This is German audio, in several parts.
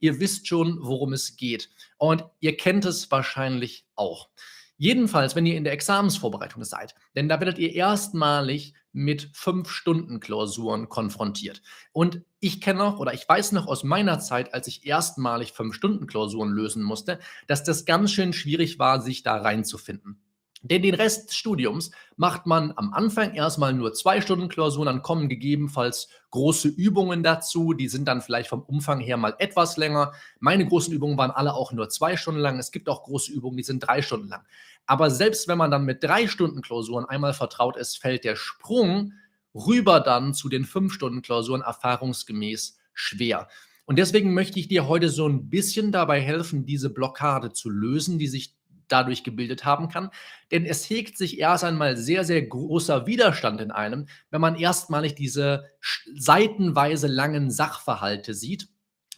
Ihr wisst schon, worum es geht. Und ihr kennt es wahrscheinlich auch. Jedenfalls, wenn ihr in der Examensvorbereitung seid, denn da werdet ihr erstmalig mit fünf Stunden Klausuren konfrontiert. Und ich kenne noch oder ich weiß noch aus meiner Zeit, als ich erstmalig fünf Stunden Klausuren lösen musste, dass das ganz schön schwierig war, sich da reinzufinden. Denn den Rest des Studiums macht man am Anfang erstmal nur zwei Stunden Klausuren, dann kommen gegebenenfalls große Übungen dazu, die sind dann vielleicht vom Umfang her mal etwas länger. Meine großen Übungen waren alle auch nur zwei Stunden lang. Es gibt auch große Übungen, die sind drei Stunden lang. Aber selbst wenn man dann mit drei Stunden Klausuren einmal vertraut ist, fällt der Sprung rüber dann zu den fünf Stunden Klausuren erfahrungsgemäß schwer. Und deswegen möchte ich dir heute so ein bisschen dabei helfen, diese Blockade zu lösen, die sich dadurch gebildet haben kann. Denn es hegt sich erst einmal sehr, sehr großer Widerstand in einem, wenn man erstmalig diese seitenweise langen Sachverhalte sieht.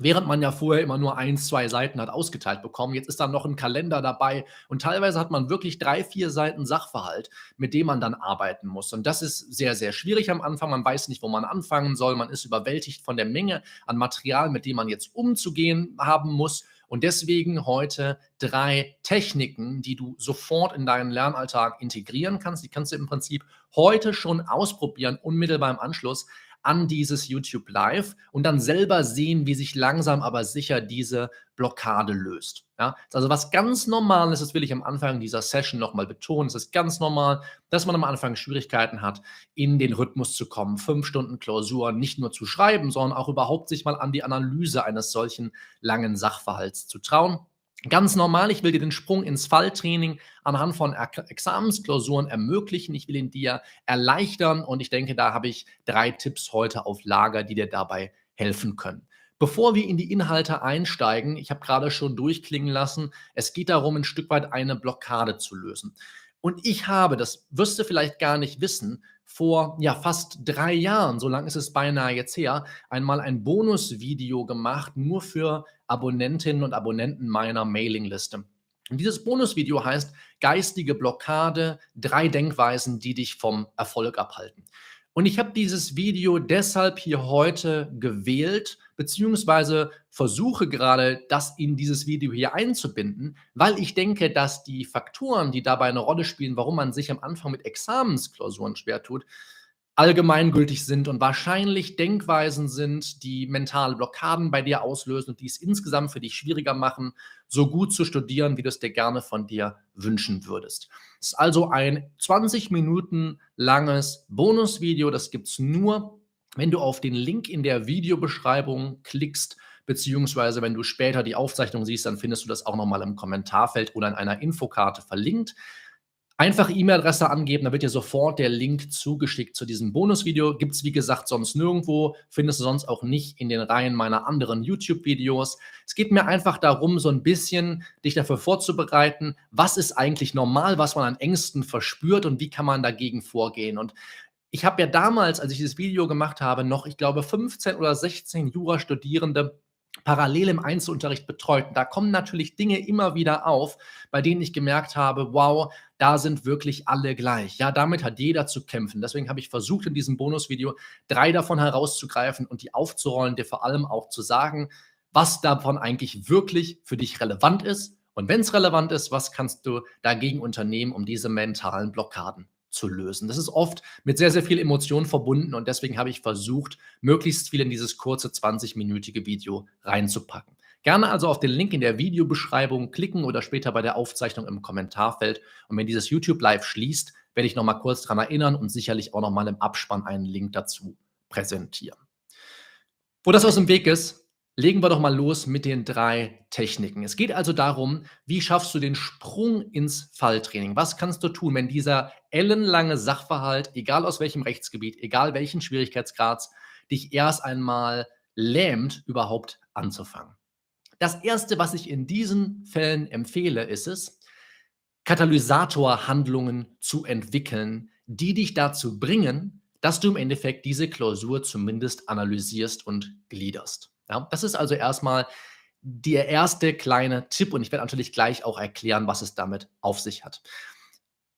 Während man ja vorher immer nur ein, zwei Seiten hat ausgeteilt bekommen. Jetzt ist dann noch ein Kalender dabei und teilweise hat man wirklich drei, vier Seiten Sachverhalt, mit dem man dann arbeiten muss. Und das ist sehr, sehr schwierig am Anfang. Man weiß nicht, wo man anfangen soll. Man ist überwältigt von der Menge an Material, mit dem man jetzt umzugehen haben muss. Und deswegen heute drei Techniken, die du sofort in deinen Lernalltag integrieren kannst. Die kannst du im Prinzip heute schon ausprobieren, unmittelbar im Anschluss an dieses YouTube Live und dann selber sehen, wie sich langsam aber sicher diese Blockade löst. Ja, also was ganz normal ist, das will ich am Anfang dieser Session nochmal betonen. Es ist ganz normal, dass man am Anfang Schwierigkeiten hat, in den Rhythmus zu kommen, fünf Stunden Klausur nicht nur zu schreiben, sondern auch überhaupt sich mal an die Analyse eines solchen langen Sachverhalts zu trauen. Ganz normal, ich will dir den Sprung ins Falltraining anhand von Examensklausuren ermöglichen. Ich will ihn dir erleichtern und ich denke, da habe ich drei Tipps heute auf Lager, die dir dabei helfen können. Bevor wir in die Inhalte einsteigen, ich habe gerade schon durchklingen lassen, es geht darum, ein Stück weit eine Blockade zu lösen. Und ich habe, das wirst du vielleicht gar nicht wissen, vor ja fast drei Jahren, so lange ist es beinahe jetzt her, einmal ein Bonusvideo gemacht, nur für Abonnentinnen und Abonnenten meiner Mailingliste. Und dieses Bonusvideo heißt Geistige Blockade, drei Denkweisen, die dich vom Erfolg abhalten. Und ich habe dieses Video deshalb hier heute gewählt, beziehungsweise versuche gerade, das in dieses Video hier einzubinden, weil ich denke, dass die Faktoren, die dabei eine Rolle spielen, warum man sich am Anfang mit Examensklausuren schwer tut, allgemeingültig sind und wahrscheinlich Denkweisen sind, die mentale Blockaden bei dir auslösen und die es insgesamt für dich schwieriger machen, so gut zu studieren, wie du es dir gerne von dir wünschen würdest. Es ist also ein 20 Minuten langes Bonusvideo, das gibt es nur, wenn du auf den Link in der Videobeschreibung klickst, beziehungsweise wenn du später die Aufzeichnung siehst, dann findest du das auch nochmal im Kommentarfeld oder in einer Infokarte verlinkt. Einfach E-Mail-Adresse angeben, da wird dir sofort der Link zugeschickt zu diesem Bonusvideo. Gibt es, wie gesagt, sonst nirgendwo, findest du sonst auch nicht in den Reihen meiner anderen YouTube-Videos. Es geht mir einfach darum, so ein bisschen dich dafür vorzubereiten, was ist eigentlich normal, was man an Ängsten verspürt und wie kann man dagegen vorgehen. Und ich habe ja damals, als ich dieses Video gemacht habe, noch, ich glaube, 15 oder 16 Jurastudierende parallel im Einzelunterricht betreut. Und da kommen natürlich Dinge immer wieder auf, bei denen ich gemerkt habe, wow, da sind wirklich alle gleich. Ja, damit hat jeder zu kämpfen. Deswegen habe ich versucht, in diesem Bonusvideo drei davon herauszugreifen und die aufzurollen, dir vor allem auch zu sagen, was davon eigentlich wirklich für dich relevant ist. Und wenn es relevant ist, was kannst du dagegen unternehmen, um diese mentalen Blockaden zu lösen. Das ist oft mit sehr, sehr viel Emotion verbunden und deswegen habe ich versucht, möglichst viel in dieses kurze 20-minütige Video reinzupacken. Gerne also auf den Link in der Videobeschreibung klicken oder später bei der Aufzeichnung im Kommentarfeld. Und wenn dieses YouTube Live schließt, werde ich nochmal kurz daran erinnern und sicherlich auch nochmal im Abspann einen Link dazu präsentieren. Wo das aus dem Weg ist, Legen wir doch mal los mit den drei Techniken. Es geht also darum, wie schaffst du den Sprung ins Falltraining? Was kannst du tun, wenn dieser ellenlange Sachverhalt, egal aus welchem Rechtsgebiet, egal welchen Schwierigkeitsgrads, dich erst einmal lähmt, überhaupt anzufangen? Das Erste, was ich in diesen Fällen empfehle, ist es, Katalysatorhandlungen zu entwickeln, die dich dazu bringen, dass du im Endeffekt diese Klausur zumindest analysierst und gliederst. Ja, das ist also erstmal der erste kleine Tipp und ich werde natürlich gleich auch erklären, was es damit auf sich hat.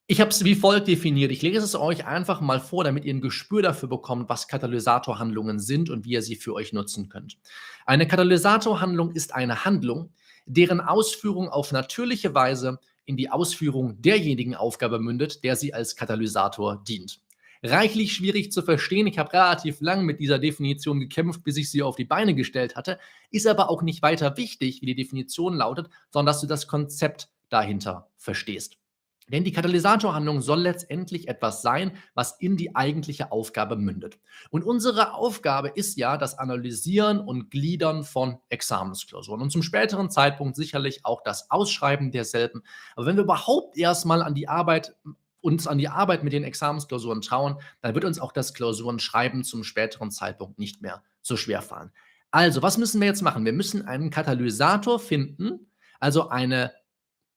Ich habe es wie folgt definiert. Ich lese es euch einfach mal vor, damit ihr ein Gespür dafür bekommt, was Katalysatorhandlungen sind und wie ihr sie für euch nutzen könnt. Eine Katalysatorhandlung ist eine Handlung, deren Ausführung auf natürliche Weise in die Ausführung derjenigen Aufgabe mündet, der sie als Katalysator dient. Reichlich schwierig zu verstehen. Ich habe relativ lang mit dieser Definition gekämpft, bis ich sie auf die Beine gestellt hatte. Ist aber auch nicht weiter wichtig, wie die Definition lautet, sondern dass du das Konzept dahinter verstehst. Denn die Katalysatorhandlung soll letztendlich etwas sein, was in die eigentliche Aufgabe mündet. Und unsere Aufgabe ist ja das Analysieren und Gliedern von Examensklausuren und zum späteren Zeitpunkt sicherlich auch das Ausschreiben derselben. Aber wenn wir überhaupt erstmal an die Arbeit uns an die Arbeit mit den Examensklausuren trauen, dann wird uns auch das Klausurenschreiben zum späteren Zeitpunkt nicht mehr so schwer fallen. Also, was müssen wir jetzt machen? Wir müssen einen Katalysator finden, also eine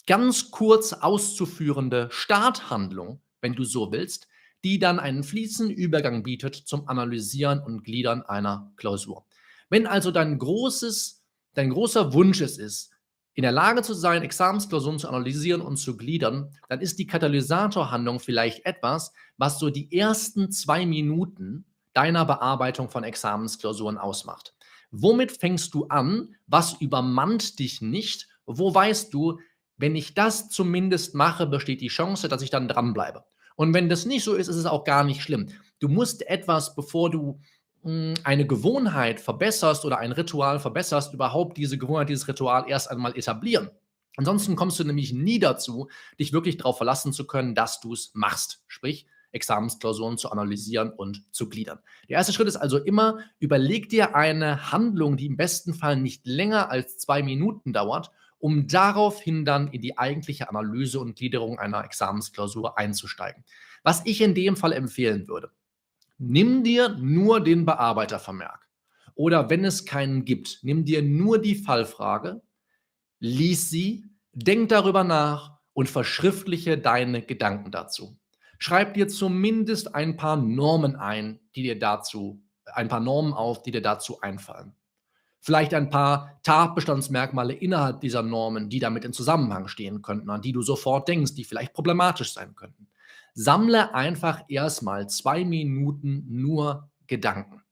ganz kurz auszuführende Starthandlung, wenn du so willst, die dann einen fließenden Übergang bietet zum Analysieren und Gliedern einer Klausur. Wenn also dein großes, dein großer Wunsch es ist, in der Lage zu sein, Examensklausuren zu analysieren und zu gliedern, dann ist die Katalysatorhandlung vielleicht etwas, was so die ersten zwei Minuten deiner Bearbeitung von Examensklausuren ausmacht. Womit fängst du an? Was übermannt dich nicht? Wo weißt du, wenn ich das zumindest mache, besteht die Chance, dass ich dann dranbleibe. Und wenn das nicht so ist, ist es auch gar nicht schlimm. Du musst etwas, bevor du eine Gewohnheit verbesserst oder ein Ritual verbesserst, überhaupt diese Gewohnheit, dieses Ritual erst einmal etablieren. Ansonsten kommst du nämlich nie dazu, dich wirklich darauf verlassen zu können, dass du es machst. Sprich, Examensklausuren zu analysieren und zu gliedern. Der erste Schritt ist also immer, überleg dir eine Handlung, die im besten Fall nicht länger als zwei Minuten dauert um daraufhin dann in die eigentliche Analyse und Gliederung einer Examensklausur einzusteigen. Was ich in dem Fall empfehlen würde, nimm dir nur den Bearbeitervermerk. Oder wenn es keinen gibt, nimm dir nur die Fallfrage, lies sie, denk darüber nach und verschriftliche deine Gedanken dazu. Schreib dir zumindest ein paar Normen ein, die dir dazu, ein paar Normen auf, die dir dazu einfallen vielleicht ein paar Tatbestandsmerkmale innerhalb dieser Normen, die damit in Zusammenhang stehen könnten, an die du sofort denkst, die vielleicht problematisch sein könnten. Sammle einfach erstmal zwei Minuten nur Gedanken.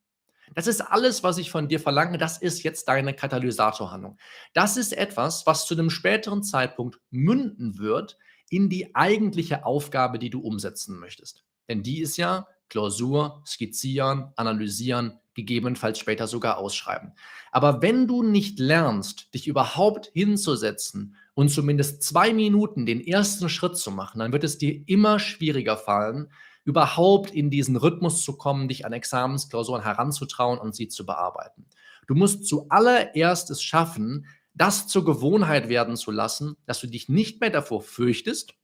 Das ist alles, was ich von dir verlange. Das ist jetzt deine Katalysatorhandlung. Das ist etwas, was zu einem späteren Zeitpunkt münden wird in die eigentliche Aufgabe, die du umsetzen möchtest. Denn die ist ja Klausur, skizzieren, analysieren, gegebenenfalls später sogar ausschreiben. Aber wenn du nicht lernst, dich überhaupt hinzusetzen und zumindest zwei Minuten den ersten Schritt zu machen, dann wird es dir immer schwieriger fallen, überhaupt in diesen Rhythmus zu kommen, dich an Examensklausuren heranzutrauen und sie zu bearbeiten. Du musst zuallererst es schaffen, das zur Gewohnheit werden zu lassen, dass du dich nicht mehr davor fürchtest,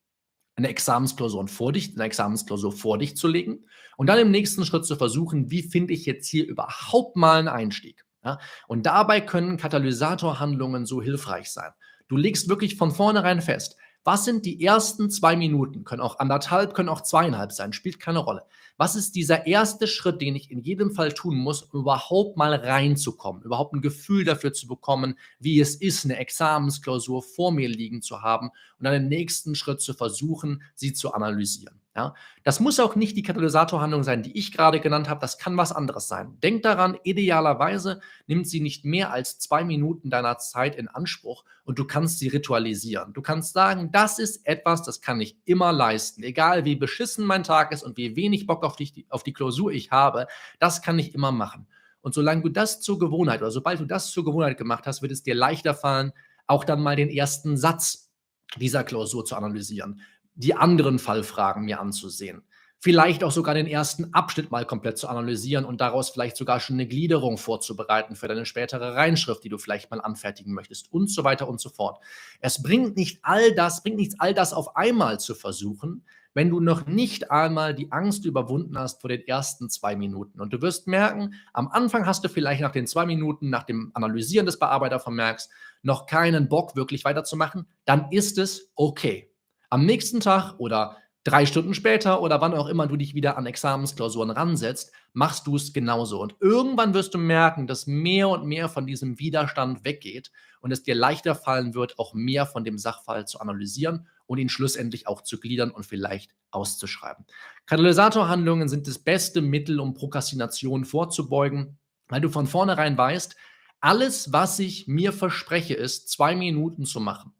eine Examensklausur vor dich, eine Examensklausur vor dich zu legen und dann im nächsten Schritt zu versuchen, wie finde ich jetzt hier überhaupt mal einen Einstieg. Ja? Und dabei können Katalysatorhandlungen so hilfreich sein. Du legst wirklich von vornherein fest, was sind die ersten zwei Minuten? Können auch anderthalb, können auch zweieinhalb sein, spielt keine Rolle. Was ist dieser erste Schritt, den ich in jedem Fall tun muss, um überhaupt mal reinzukommen, überhaupt ein Gefühl dafür zu bekommen, wie es ist, eine Examensklausur vor mir liegen zu haben und dann den nächsten Schritt zu versuchen, sie zu analysieren. Ja, das muss auch nicht die Katalysatorhandlung sein, die ich gerade genannt habe. Das kann was anderes sein. Denk daran, idealerweise nimmt sie nicht mehr als zwei Minuten deiner Zeit in Anspruch und du kannst sie ritualisieren. Du kannst sagen, das ist etwas, das kann ich immer leisten. Egal wie beschissen mein Tag ist und wie wenig Bock auf die, auf die Klausur ich habe, das kann ich immer machen. Und solange du das zur Gewohnheit oder sobald du das zur Gewohnheit gemacht hast, wird es dir leichter fallen, auch dann mal den ersten Satz dieser Klausur zu analysieren die anderen Fallfragen mir anzusehen. Vielleicht auch sogar den ersten Abschnitt mal komplett zu analysieren und daraus vielleicht sogar schon eine Gliederung vorzubereiten für deine spätere Reinschrift, die du vielleicht mal anfertigen möchtest und so weiter und so fort. Es bringt nicht all das, bringt nichts, all das auf einmal zu versuchen, wenn du noch nicht einmal die Angst überwunden hast vor den ersten zwei Minuten. Und du wirst merken, am Anfang hast du vielleicht nach den zwei Minuten, nach dem Analysieren des Bearbeitervermerks, noch keinen Bock, wirklich weiterzumachen. Dann ist es okay am nächsten Tag oder drei Stunden später oder wann auch immer du dich wieder an Examensklausuren ransetzt, machst du es genauso. Und irgendwann wirst du merken, dass mehr und mehr von diesem Widerstand weggeht und es dir leichter fallen wird, auch mehr von dem Sachfall zu analysieren und ihn schlussendlich auch zu gliedern und vielleicht auszuschreiben. Katalysatorhandlungen sind das beste Mittel, um Prokrastination vorzubeugen, weil du von vornherein weißt, alles, was ich mir verspreche, ist, zwei Minuten zu machen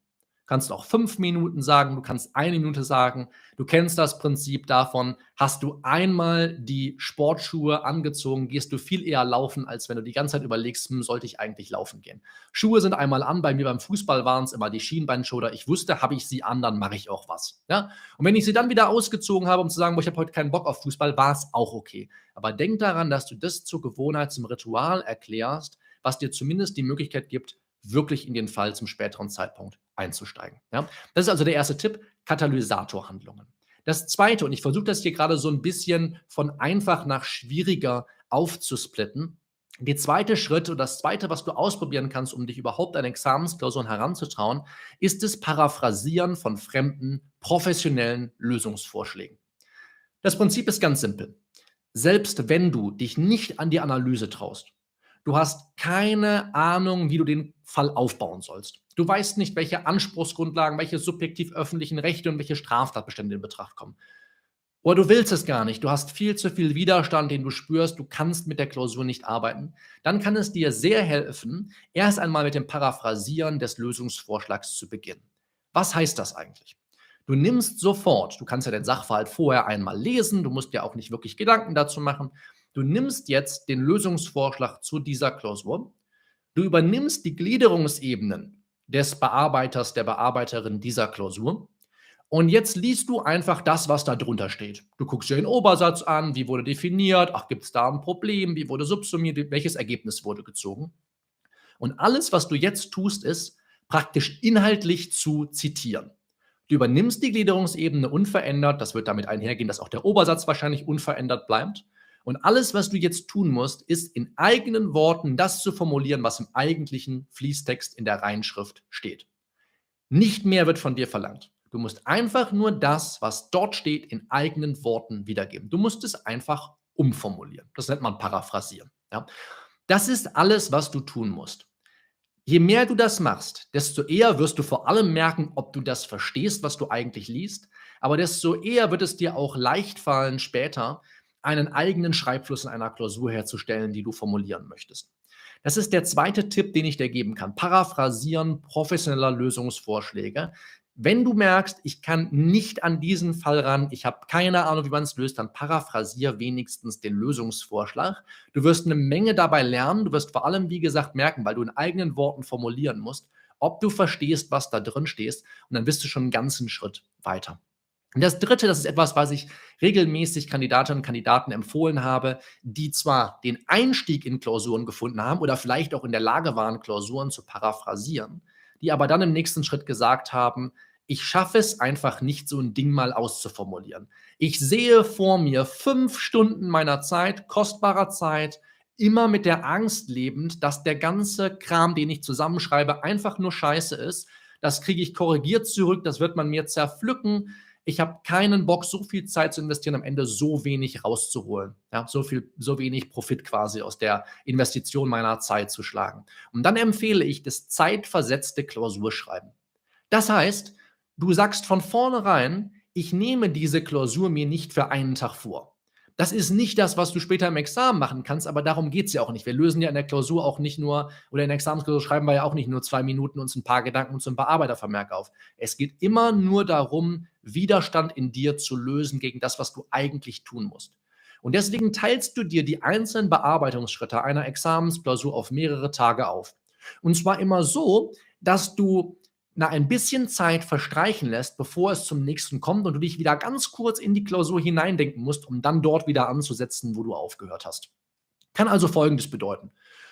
kannst auch fünf Minuten sagen, du kannst eine Minute sagen. Du kennst das Prinzip davon, hast du einmal die Sportschuhe angezogen, gehst du viel eher laufen, als wenn du die ganze Zeit überlegst, hm, sollte ich eigentlich laufen gehen. Schuhe sind einmal an, bei mir beim Fußball waren es immer die Schienbeinschoner. Ich wusste, habe ich sie an, dann mache ich auch was. Ja? Und wenn ich sie dann wieder ausgezogen habe, um zu sagen, ich habe heute keinen Bock auf Fußball, war es auch okay. Aber denk daran, dass du das zur Gewohnheit, zum Ritual erklärst, was dir zumindest die Möglichkeit gibt, wirklich in den Fall zum späteren Zeitpunkt einzusteigen. Ja? Das ist also der erste Tipp, Katalysatorhandlungen. Das zweite, und ich versuche das hier gerade so ein bisschen von einfach nach schwieriger aufzusplitten. Der zweite Schritt und das zweite, was du ausprobieren kannst, um dich überhaupt an Examensklausuren heranzutrauen, ist das Paraphrasieren von fremden, professionellen Lösungsvorschlägen. Das Prinzip ist ganz simpel. Selbst wenn du dich nicht an die Analyse traust, Du hast keine Ahnung, wie du den Fall aufbauen sollst. Du weißt nicht, welche Anspruchsgrundlagen, welche subjektiv öffentlichen Rechte und welche Straftatbestände in Betracht kommen. Oder du willst es gar nicht. Du hast viel zu viel Widerstand, den du spürst. Du kannst mit der Klausur nicht arbeiten. Dann kann es dir sehr helfen, erst einmal mit dem Paraphrasieren des Lösungsvorschlags zu beginnen. Was heißt das eigentlich? Du nimmst sofort, du kannst ja den Sachverhalt vorher einmal lesen, du musst dir auch nicht wirklich Gedanken dazu machen. Du nimmst jetzt den Lösungsvorschlag zu dieser Klausur, du übernimmst die Gliederungsebenen des Bearbeiters, der Bearbeiterin dieser Klausur und jetzt liest du einfach das, was da drunter steht. Du guckst dir den Obersatz an, wie wurde definiert, ach, gibt es da ein Problem, wie wurde subsumiert, welches Ergebnis wurde gezogen. Und alles, was du jetzt tust, ist praktisch inhaltlich zu zitieren. Du übernimmst die Gliederungsebene unverändert, das wird damit einhergehen, dass auch der Obersatz wahrscheinlich unverändert bleibt. Und alles, was du jetzt tun musst, ist in eigenen Worten das zu formulieren, was im eigentlichen Fließtext in der Reinschrift steht. Nicht mehr wird von dir verlangt. Du musst einfach nur das, was dort steht, in eigenen Worten wiedergeben. Du musst es einfach umformulieren. Das nennt man Paraphrasieren. Ja? Das ist alles, was du tun musst. Je mehr du das machst, desto eher wirst du vor allem merken, ob du das verstehst, was du eigentlich liest, aber desto eher wird es dir auch leicht fallen, später einen eigenen Schreibfluss in einer Klausur herzustellen, die du formulieren möchtest. Das ist der zweite Tipp, den ich dir geben kann. Paraphrasieren professioneller Lösungsvorschläge. Wenn du merkst, ich kann nicht an diesen Fall ran, ich habe keine Ahnung, wie man es löst, dann paraphrasier wenigstens den Lösungsvorschlag. Du wirst eine Menge dabei lernen. Du wirst vor allem, wie gesagt, merken, weil du in eigenen Worten formulieren musst, ob du verstehst, was da drin steht. Und dann bist du schon einen ganzen Schritt weiter. Und das Dritte, das ist etwas, was ich regelmäßig Kandidatinnen und Kandidaten empfohlen habe, die zwar den Einstieg in Klausuren gefunden haben oder vielleicht auch in der Lage waren, Klausuren zu paraphrasieren, die aber dann im nächsten Schritt gesagt haben, ich schaffe es einfach nicht, so ein Ding mal auszuformulieren. Ich sehe vor mir fünf Stunden meiner Zeit, kostbarer Zeit, immer mit der Angst lebend, dass der ganze Kram, den ich zusammenschreibe, einfach nur scheiße ist. Das kriege ich korrigiert zurück, das wird man mir zerpflücken ich habe keinen Bock, so viel Zeit zu investieren, am Ende so wenig rauszuholen. Ja, so viel, so wenig Profit quasi aus der Investition meiner Zeit zu schlagen. Und dann empfehle ich das zeitversetzte Klausurschreiben. Das heißt, du sagst von vornherein, ich nehme diese Klausur mir nicht für einen Tag vor. Das ist nicht das, was du später im Examen machen kannst, aber darum geht es ja auch nicht. Wir lösen ja in der Klausur auch nicht nur, oder in der Examensklausur schreiben wir ja auch nicht nur zwei Minuten uns ein paar Gedanken zum Bearbeitervermerk auf. Es geht immer nur darum, Widerstand in dir zu lösen gegen das, was du eigentlich tun musst. Und deswegen teilst du dir die einzelnen Bearbeitungsschritte einer Examensklausur auf mehrere Tage auf. Und zwar immer so, dass du na, ein bisschen Zeit verstreichen lässt, bevor es zum nächsten kommt und du dich wieder ganz kurz in die Klausur hineindenken musst, um dann dort wieder anzusetzen, wo du aufgehört hast. Kann also Folgendes bedeuten.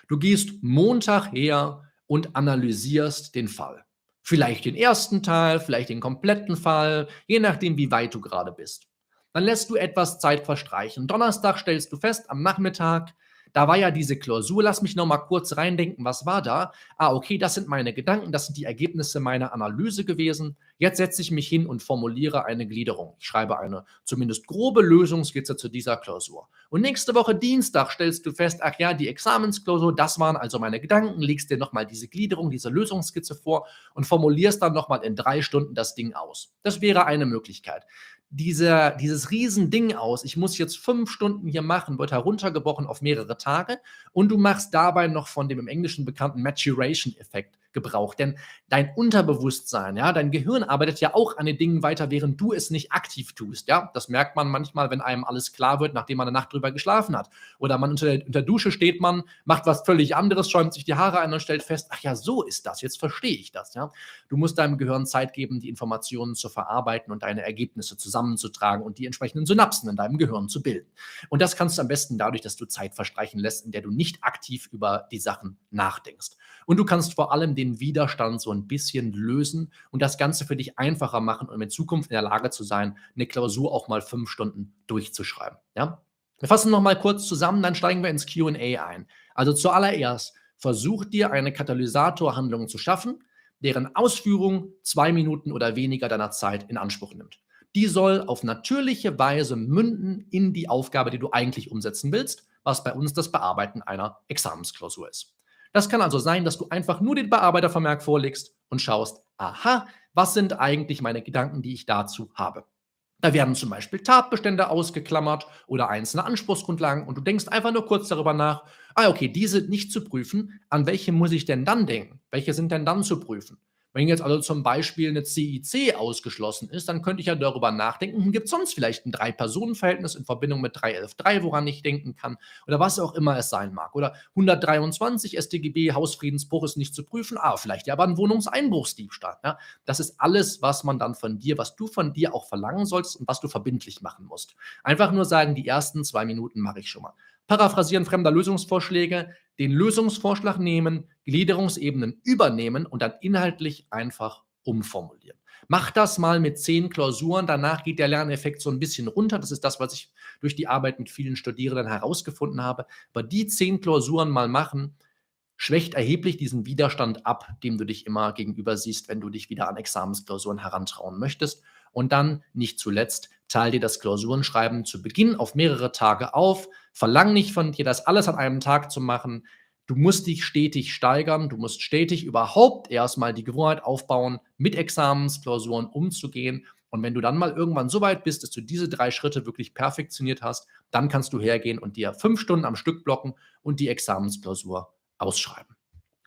Du gehst Montag her und analysierst den Fall. Vielleicht den ersten Teil, vielleicht den kompletten Fall, je nachdem, wie weit du gerade bist. Dann lässt du etwas Zeit verstreichen. Donnerstag stellst du fest, am Nachmittag, da war ja diese Klausur, lass mich noch mal kurz reindenken, was war da? Ah, okay, das sind meine Gedanken, das sind die Ergebnisse meiner Analyse gewesen. Jetzt setze ich mich hin und formuliere eine Gliederung. Ich schreibe eine zumindest grobe Lösungskizze zu dieser Klausur. Und nächste Woche Dienstag stellst du fest, ach ja, die Examensklausur, das waren also meine Gedanken, legst dir nochmal diese Gliederung, diese Lösungskizze vor und formulierst dann nochmal in drei Stunden das Ding aus. Das wäre eine Möglichkeit dieser, dieses Riesending aus, ich muss jetzt fünf Stunden hier machen, wird heruntergebrochen auf mehrere Tage und du machst dabei noch von dem im Englischen bekannten Maturation-Effekt Gebrauch. Denn dein Unterbewusstsein, ja, dein Gehirn arbeitet ja auch an den Dingen weiter, während du es nicht aktiv tust. Ja, das merkt man manchmal, wenn einem alles klar wird, nachdem man eine Nacht drüber geschlafen hat. Oder man unter der, unter Dusche steht, man macht was völlig anderes, schäumt sich die Haare ein und stellt fest, ach ja, so ist das. Jetzt verstehe ich das. Ja, du musst deinem Gehirn Zeit geben, die Informationen zu verarbeiten und deine Ergebnisse zusammenzutragen und die entsprechenden Synapsen in deinem Gehirn zu bilden. Und das kannst du am besten dadurch, dass du Zeit verstreichen lässt, in der du nicht aktiv über die Sachen nachdenkst. Und du kannst vor allem den Widerstand so ein bisschen lösen und das Ganze für dich einfacher machen, um in Zukunft in der Lage zu sein, eine Klausur auch mal fünf Stunden durchzuschreiben. Ja? Wir fassen nochmal kurz zusammen, dann steigen wir ins QA ein. Also zuallererst, versuch dir eine Katalysatorhandlung zu schaffen, deren Ausführung zwei Minuten oder weniger deiner Zeit in Anspruch nimmt. Die soll auf natürliche Weise münden in die Aufgabe, die du eigentlich umsetzen willst, was bei uns das Bearbeiten einer Examensklausur ist. Das kann also sein, dass du einfach nur den Bearbeitervermerk vorlegst und schaust, aha, was sind eigentlich meine Gedanken, die ich dazu habe. Da werden zum Beispiel Tatbestände ausgeklammert oder einzelne Anspruchsgrundlagen und du denkst einfach nur kurz darüber nach, ah okay, diese nicht zu prüfen, an welche muss ich denn dann denken? Welche sind denn dann zu prüfen? Wenn jetzt also zum Beispiel eine CIC ausgeschlossen ist, dann könnte ich ja darüber nachdenken, hm, gibt es sonst vielleicht ein Drei-Personen-Verhältnis in Verbindung mit 311.3, woran ich denken kann, oder was auch immer es sein mag. Oder 123 StGB, Hausfriedensbruch ist nicht zu prüfen, ah, vielleicht ja aber ein Wohnungseinbruchsdiebstahl. Ja? Das ist alles, was man dann von dir, was du von dir auch verlangen sollst und was du verbindlich machen musst. Einfach nur sagen, die ersten zwei Minuten mache ich schon mal. Paraphrasieren fremder Lösungsvorschläge, den Lösungsvorschlag nehmen, Gliederungsebenen übernehmen und dann inhaltlich einfach umformulieren. Mach das mal mit zehn Klausuren, danach geht der Lerneffekt so ein bisschen runter. Das ist das, was ich durch die Arbeit mit vielen Studierenden herausgefunden habe. Aber die zehn Klausuren mal machen, schwächt erheblich diesen Widerstand ab, dem du dich immer gegenüber siehst, wenn du dich wieder an Examensklausuren herantrauen möchtest. Und dann, nicht zuletzt, teil dir das Klausurenschreiben zu Beginn auf mehrere Tage auf. Verlang nicht von dir, das alles an einem Tag zu machen. Du musst dich stetig steigern, du musst stetig überhaupt erstmal die Gewohnheit aufbauen, mit Examensklausuren umzugehen. Und wenn du dann mal irgendwann so weit bist, dass du diese drei Schritte wirklich perfektioniert hast, dann kannst du hergehen und dir fünf Stunden am Stück blocken und die Examensklausur ausschreiben.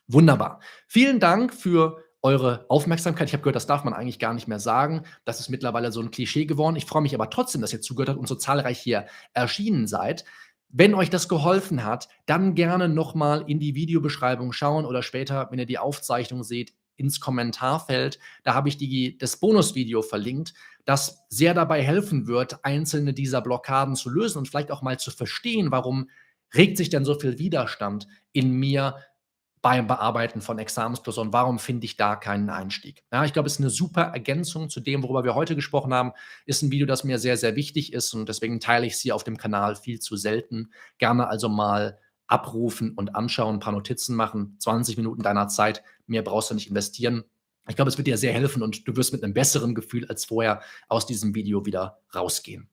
Wunderbar. Vielen Dank für eure Aufmerksamkeit. Ich habe gehört, das darf man eigentlich gar nicht mehr sagen. Das ist mittlerweile so ein Klischee geworden. Ich freue mich aber trotzdem, dass ihr zugehört habt und so zahlreich hier erschienen seid. Wenn euch das geholfen hat, dann gerne nochmal in die Videobeschreibung schauen oder später, wenn ihr die Aufzeichnung seht, ins Kommentarfeld. Da habe ich die, das Bonusvideo verlinkt, das sehr dabei helfen wird, einzelne dieser Blockaden zu lösen und vielleicht auch mal zu verstehen, warum regt sich denn so viel Widerstand in mir beim Bearbeiten von Examensklausuren. Warum finde ich da keinen Einstieg? Ja, ich glaube, es ist eine super Ergänzung zu dem, worüber wir heute gesprochen haben. Ist ein Video, das mir sehr, sehr wichtig ist und deswegen teile ich sie auf dem Kanal viel zu selten. Gerne also mal abrufen und anschauen, ein paar Notizen machen, 20 Minuten deiner Zeit. Mehr brauchst du nicht investieren. Ich glaube, es wird dir sehr helfen und du wirst mit einem besseren Gefühl als vorher aus diesem Video wieder rausgehen.